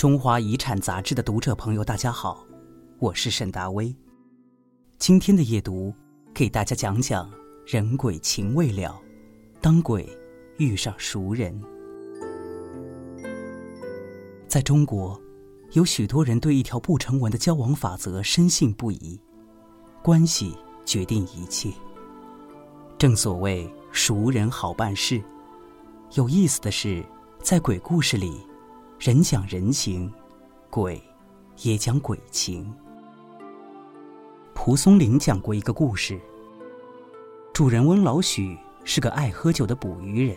中华遗产杂志的读者朋友，大家好，我是沈达威。今天的夜读，给大家讲讲人鬼情未了，当鬼遇上熟人。在中国，有许多人对一条不成文的交往法则深信不疑：关系决定一切。正所谓熟人好办事。有意思的是，在鬼故事里。人讲人情，鬼也讲鬼情。蒲松龄讲过一个故事。主人翁老许是个爱喝酒的捕鱼人，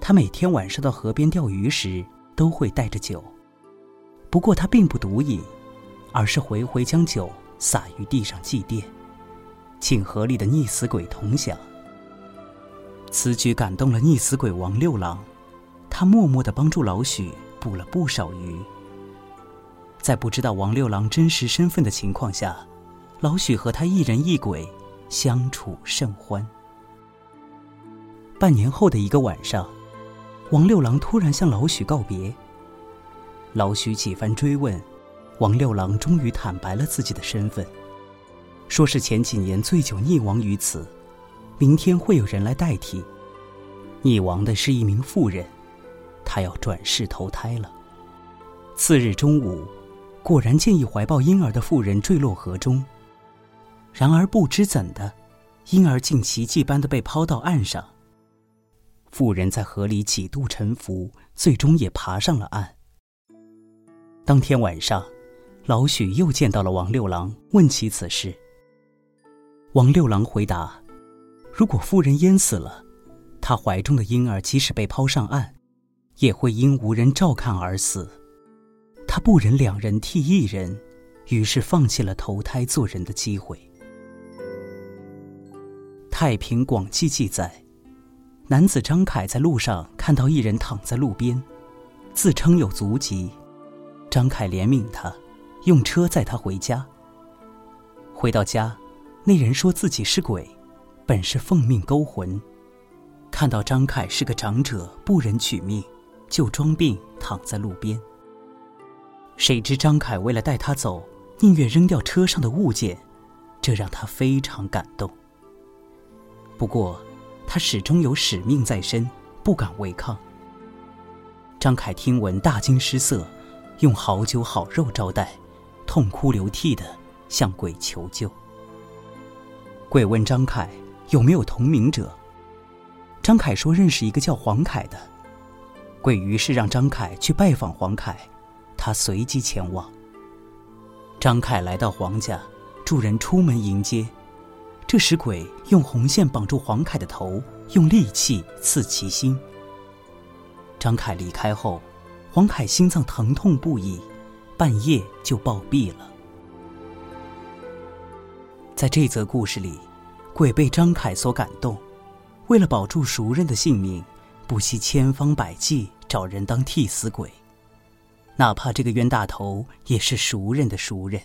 他每天晚上到河边钓鱼时都会带着酒。不过他并不独饮，而是回回将酒洒于地上祭奠，请河里的溺死鬼同享。此举感动了溺死鬼王六郎，他默默的帮助老许。捕了不少鱼。在不知道王六郎真实身份的情况下，老许和他一人一鬼相处甚欢。半年后的一个晚上，王六郎突然向老许告别。老许几番追问，王六郎终于坦白了自己的身份，说是前几年醉酒溺亡于此，明天会有人来代替。溺亡的是一名妇人。他要转世投胎了。次日中午，果然见一怀抱婴儿的妇人坠落河中。然而不知怎的，婴儿竟奇迹般的被抛到岸上。妇人在河里几度沉浮，最终也爬上了岸。当天晚上，老许又见到了王六郎，问起此事。王六郎回答：“如果妇人淹死了，她怀中的婴儿即使被抛上岸。”也会因无人照看而死，他不忍两人替一人，于是放弃了投胎做人的机会。《太平广记》记载，男子张凯在路上看到一人躺在路边，自称有足疾，张凯怜悯他，用车载他回家。回到家，那人说自己是鬼，本是奉命勾魂，看到张凯是个长者，不忍取命。就装病躺在路边。谁知张凯为了带他走，宁愿扔掉车上的物件，这让他非常感动。不过，他始终有使命在身，不敢违抗。张凯听闻大惊失色，用好酒好肉招待，痛哭流涕的向鬼求救。鬼问张凯有没有同名者，张凯说认识一个叫黄凯的。鬼于是让张凯去拜访黄凯，他随即前往。张凯来到黄家，主人出门迎接。这时鬼用红线绑住黄凯的头，用利器刺其心。张凯离开后，黄凯心脏疼痛不已，半夜就暴毙了。在这则故事里，鬼被张凯所感动，为了保住熟人的性命。不惜千方百计找人当替死鬼，哪怕这个冤大头也是熟人的熟人。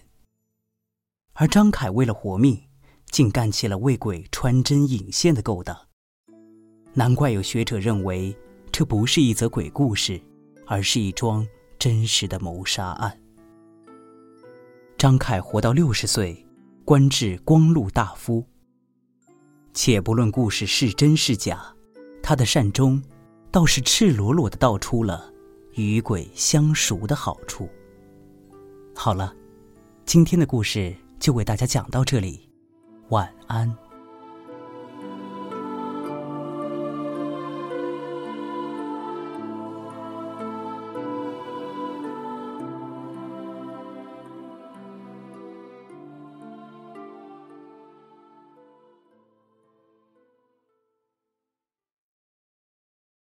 而张凯为了活命，竟干起了为鬼穿针引线的勾当。难怪有学者认为，这不是一则鬼故事，而是一桩真实的谋杀案。张凯活到六十岁，官至光禄大夫。且不论故事是真是假，他的善终。倒是赤裸裸的道出了与鬼相熟的好处。好了，今天的故事就为大家讲到这里，晚安。